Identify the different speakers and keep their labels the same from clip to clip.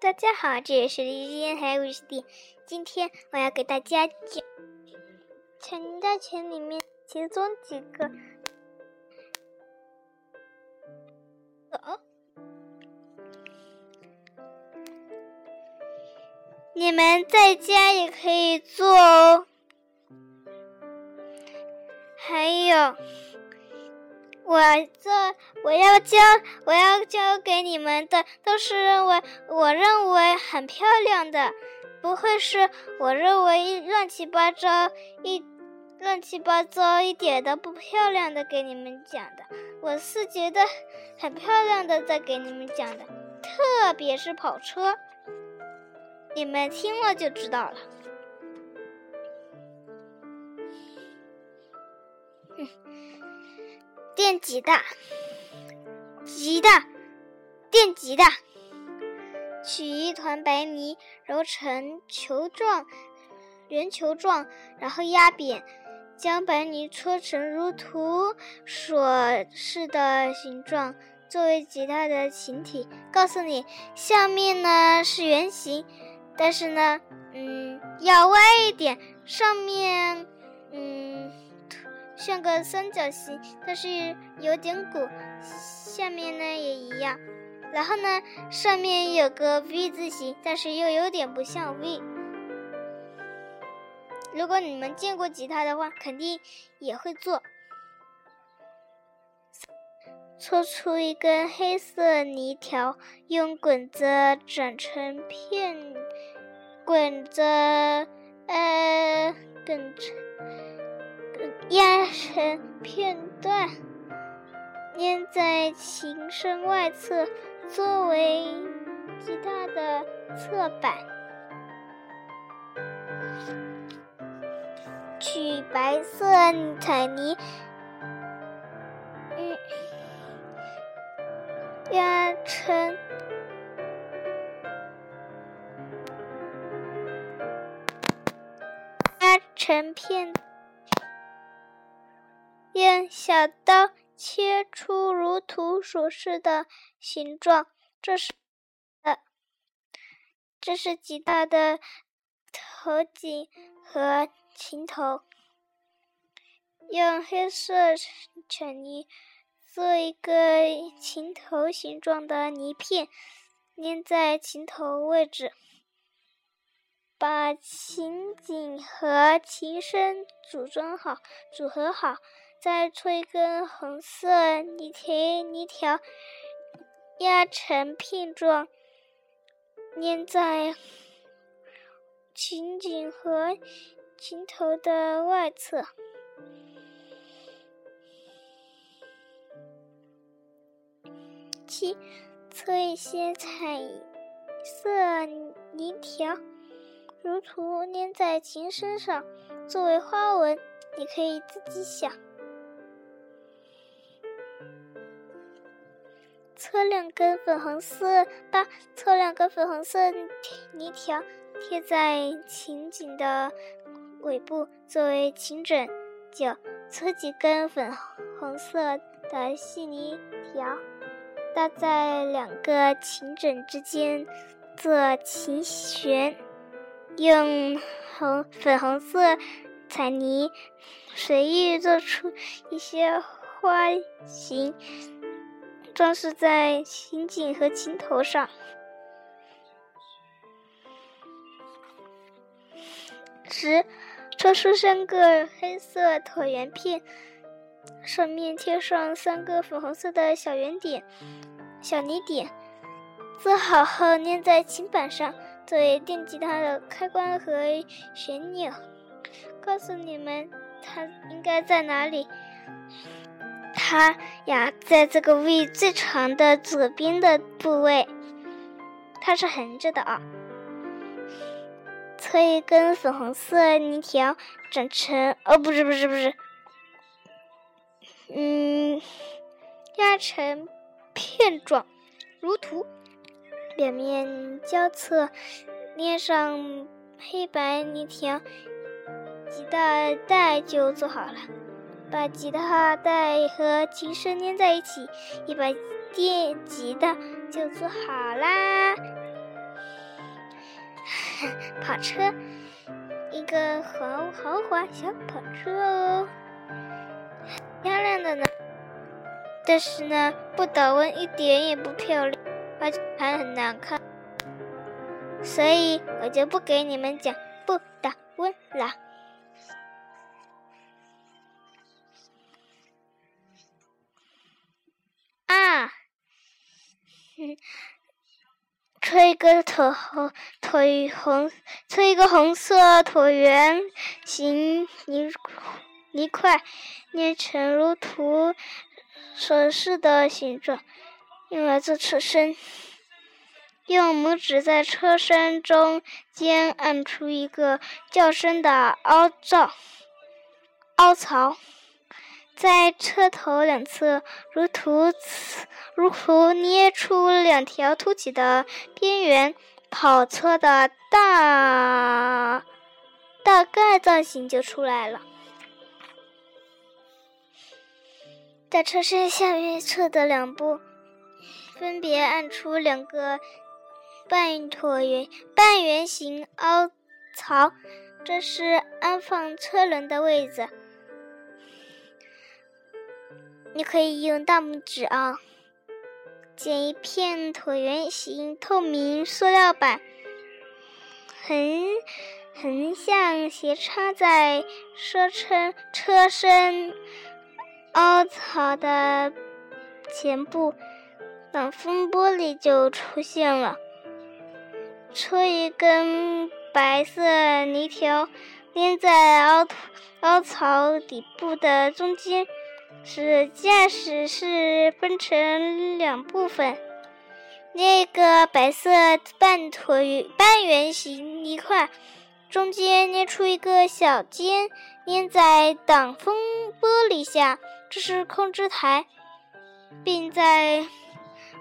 Speaker 1: 大家好，这里是荔枝电台故事店。今天我要给大家讲《巧泥大全》里面其中几个。哦，你们在家也可以做哦。还有。我这我要教我要教给你们的都是认为我认为很漂亮的，不会是我认为乱七八糟一乱七八糟一点都不漂亮的给你们讲的，我是觉得很漂亮的在给你们讲的，特别是跑车，你们听了就知道了。电吉他，吉他，电吉他。取一团白泥，揉成球状、圆球状，然后压扁，将白泥搓成如图所示的形状，作为吉他的形体。告诉你，下面呢是圆形，但是呢，嗯，要歪一点。上面，嗯。像个三角形，但是有点鼓。下面呢也一样，然后呢上面有个 V 字形，但是又有点不像 V。如果你们见过吉他的话，肯定也会做。搓出一根黑色泥条，用滚子转成片，滚着，呃，滚成。压成片段，粘在琴身外侧，作为吉他的侧板。取白色彩泥，嗯，压成压成片。用小刀切出如图所示的形状，这是呃，这是吉他的头颈和琴头。用黑色巧泥做一个琴头形状的泥片，粘在琴头位置。把琴颈和琴身组装好，组合好。再搓一根红色泥条，泥条压成片状，粘在琴颈和琴头的外侧。七，搓一些彩色泥条，如图粘在琴身上，作为花纹。你可以自己想。搓两根粉红色，八搓两根粉红色泥条，贴在琴颈的尾部作为琴枕。九搓几根粉红色的细泥条，搭在两个琴枕之间做琴弦。用红粉红色彩泥随意做出一些花形。装饰在琴颈和琴头上。十，抽出三个黑色椭圆片，上面贴上三个粉红色的小圆点、小泥点。做好后粘在琴板上，作为电吉他的开关和旋钮。告诉你们，它应该在哪里。它呀，在这个胃最长的左边的部位，它是横着的啊。搓一根粉红色泥条，转成哦，不是不是不是，嗯，压成片状，如图。两面交错，粘上黑白泥条，几大带就做好了。把吉他带和琴身粘在一起，一把电吉他就做好啦。跑车，一个豪豪华小跑车哦，漂亮的呢。但是呢，不倒翁一点也不漂亮，而且还很难看，所以我就不给你们讲不倒翁了。嗯 吹一个椭红椭红，吹一个红色椭圆形泥泥块，捏成如图。所示的形状，用来做车身。用拇指在车身中间按出一个较深的凹槽，凹槽，在车头两侧如图如图捏出两条凸起的边缘，跑车的大大概造型就出来了。在车身下面侧的两部，分别按出两个半椭圆、半圆形凹槽，这是安放车轮的位置。你可以用大拇指啊，剪一片椭圆形透明塑料板，横横向斜插在车身车身。凹槽的前部挡风玻璃就出现了。戳一根白色泥条，粘在凹凹槽底部的中间，使驾驶室分成两部分。捏一个白色半椭圆半圆形泥块，中间捏出一个小尖，粘在挡风玻璃下。这是控制台，并在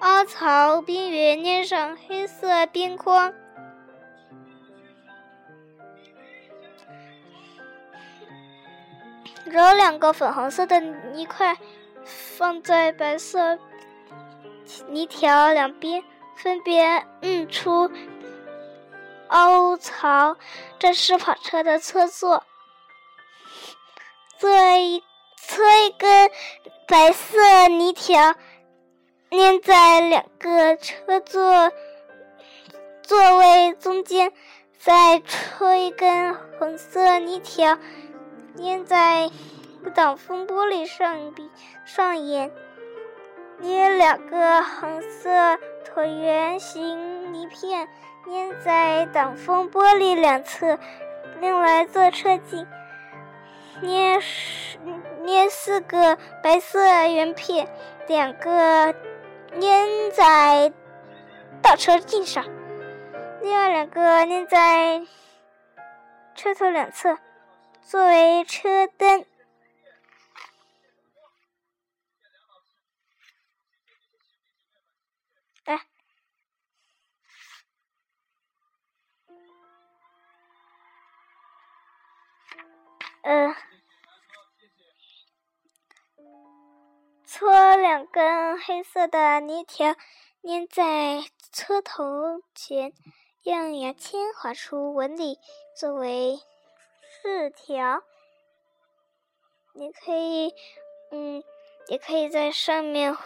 Speaker 1: 凹槽边缘粘上黑色边框。揉两个粉红色的泥块，放在白色泥条两边，分别摁出凹槽。这是跑车的车座。做一。搓一根白色泥条，粘在两个车座座位中间，再搓一根红色泥条，粘在挡风玻璃上边上沿，捏两个红色椭圆形泥片，粘在挡风玻璃两侧，用来做车镜。捏捏四个白色圆片，两个粘在倒车镜上，另外两个粘在车头两侧，作为车灯。哎，呃。搓两根黑色的泥条，粘在车头前，用牙签划出纹理作为四条。你可以，嗯，也可以在上面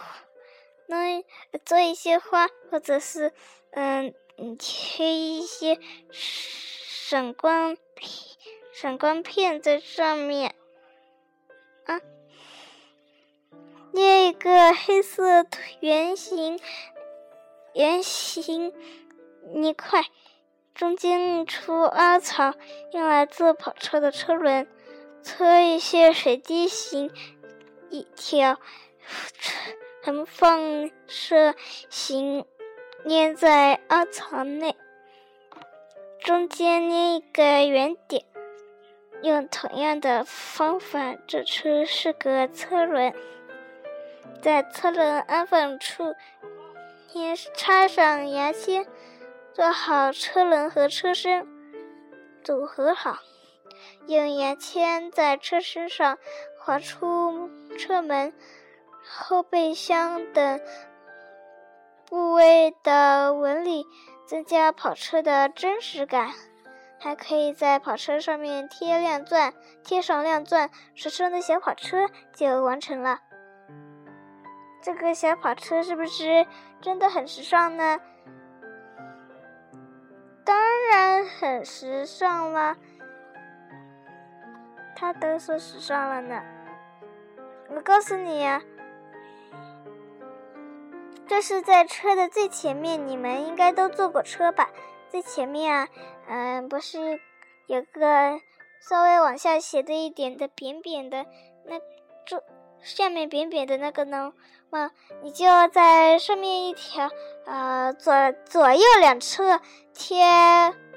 Speaker 1: 弄做一些花，或者是，嗯，贴一些闪光片、闪光片在上面，啊。捏一个黑色圆形圆形泥块，中间出凹槽，用来做跑车的车轮。搓一些水滴形一条横放射形，捏在凹槽内，中间捏一个圆点。用同样的方法做出四个车轮。在车轮安放处，先插上牙签，做好车轮和车身组合好。用牙签在车身上划出车门、后备箱等部位的纹理，增加跑车的真实感。还可以在跑车上面贴亮钻，贴上亮钻，时尚的小跑车就完成了。这个小跑车是不是真的很时尚呢？当然很时尚了，他都说时尚了呢。我告诉你呀，这是在车的最前面，你们应该都坐过车吧？最前面啊，嗯，不是有个稍微往下斜的一点的扁扁的，那这下面扁扁的那个呢？嘛，你就在上面一条，呃，左左右两侧贴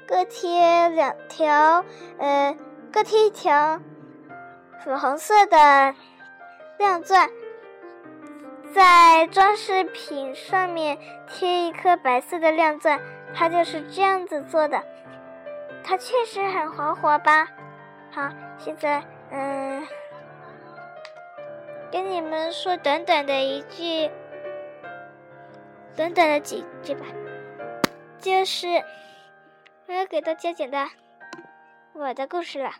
Speaker 1: 各贴两条，呃，各贴一条粉红色的亮钻，在装饰品上面贴一颗白色的亮钻。它就是这样子做的，它确实很豪华吧？好，现在嗯，跟你们说短短的一句，短短的几句吧，就是我要给大家讲的我的故事了，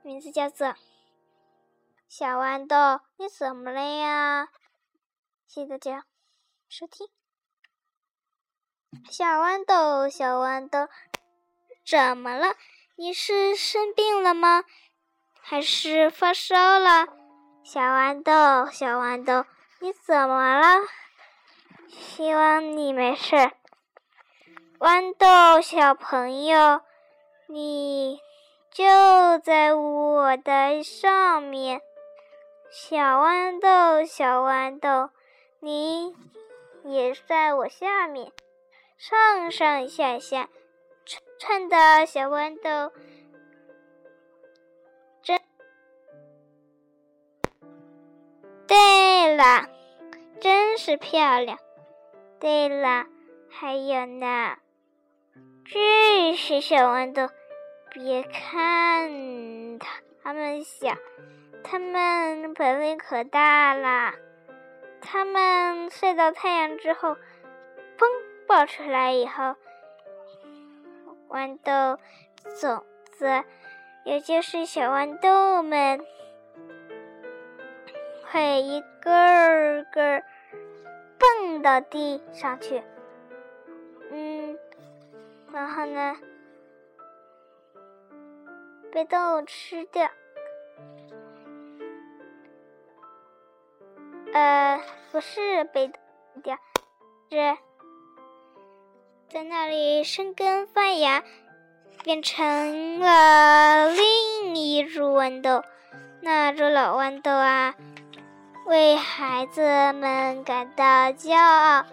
Speaker 1: 名字叫做《小豌豆，你怎么了呀？谢谢大家收听。小豌豆，小豌豆，怎么了？你是生病了吗？还是发烧了？小豌豆，小豌豆，你怎么了？希望你没事。豌豆小朋友，你就在我的上面。小豌豆，小豌豆，你也在我下面。上上下下，串的小豌豆，啊，真是漂亮。对了，还有呢，这些小豌豆，别看它，它们小，它们本领可大了。它们晒到太阳之后，砰！爆出来以后，豌豆种子，也就是小豌豆们，会一个儿个蹦到地上去。嗯，然后呢，被动物吃掉。呃，不是被动掉，是。在那里生根发芽，变成了另一株豌豆。那株老豌豆啊，为孩子们感到骄傲。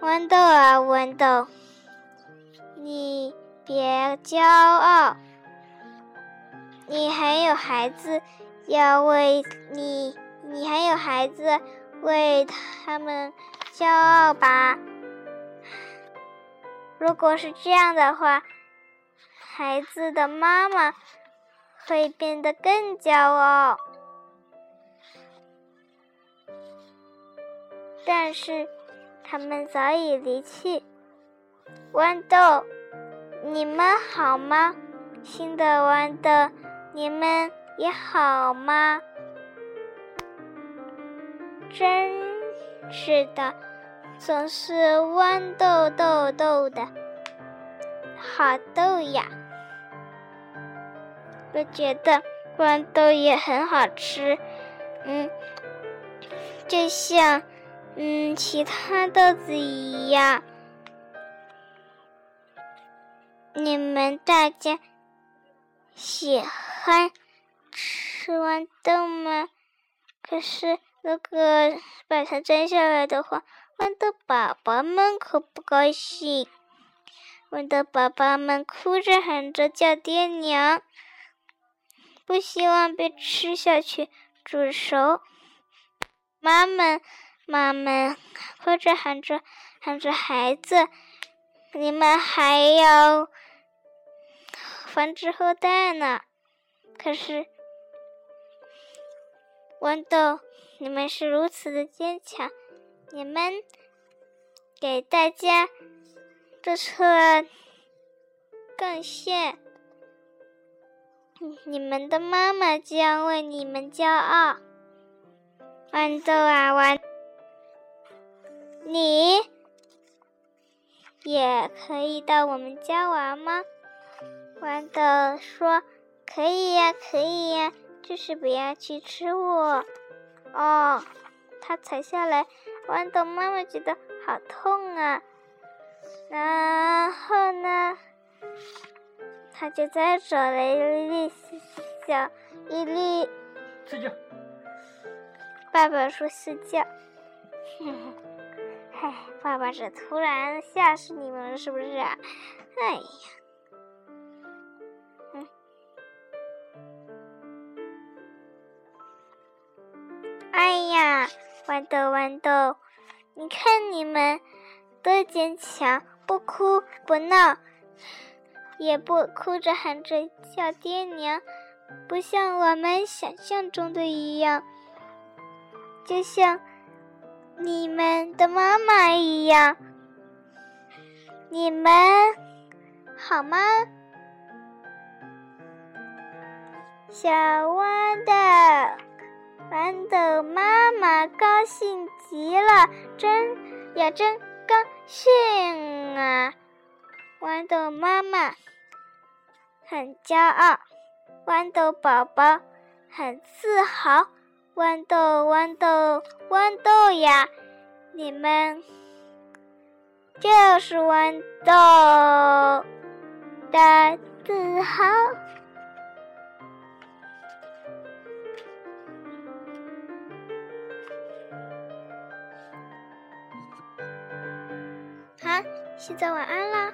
Speaker 1: 豌豆啊，豌豆，你别骄傲，你还有孩子要为你，你还有孩子为他们骄傲吧。如果是这样的话，孩子的妈妈会变得更骄傲。但是，他们早已离去。豌豆，你们好吗？新的豌豆，你们也好吗？真是的。总是豌豆豆豆的好豆呀！我觉得豌豆也很好吃，嗯，就像嗯其他豆子一样。你们大家喜欢吃豌豆吗？可是如果把它摘下来的话，豌豆宝宝们可不高兴，豌豆宝宝们哭着喊着叫爹娘，不希望被吃下去煮熟。妈妈妈妈哭着喊着喊着孩子，你们还要繁殖后代呢。可是豌豆，你们是如此的坚强。你们给大家这车更炫。你们的妈妈将为你们骄傲。豌豆啊，豌，你也可以到我们家玩吗？豌豆说：“可以呀，可以呀，就是不要去吃我。”哦，它踩下来，豌豆妈妈觉得好痛啊。然后呢？他就再找了一粒小一粒。
Speaker 2: 睡觉。
Speaker 1: 爸爸说睡觉。嗨，爸爸这突然吓死你们了，是不是啊？哎呀，嗯，哎呀，豌豆豌豆，你看你们多坚强，不哭不闹。也不哭着喊着叫爹娘，不像我们想象中的一样，就像你们的妈妈一样。你们好吗？小豌豆，豌豆妈妈高兴极了，真呀真高兴啊！豌豆妈妈。很骄傲，豌豆宝宝很自豪。豌豆，豌豆，豌豆呀，你们就是豌豆的自豪。好，现在晚安啦。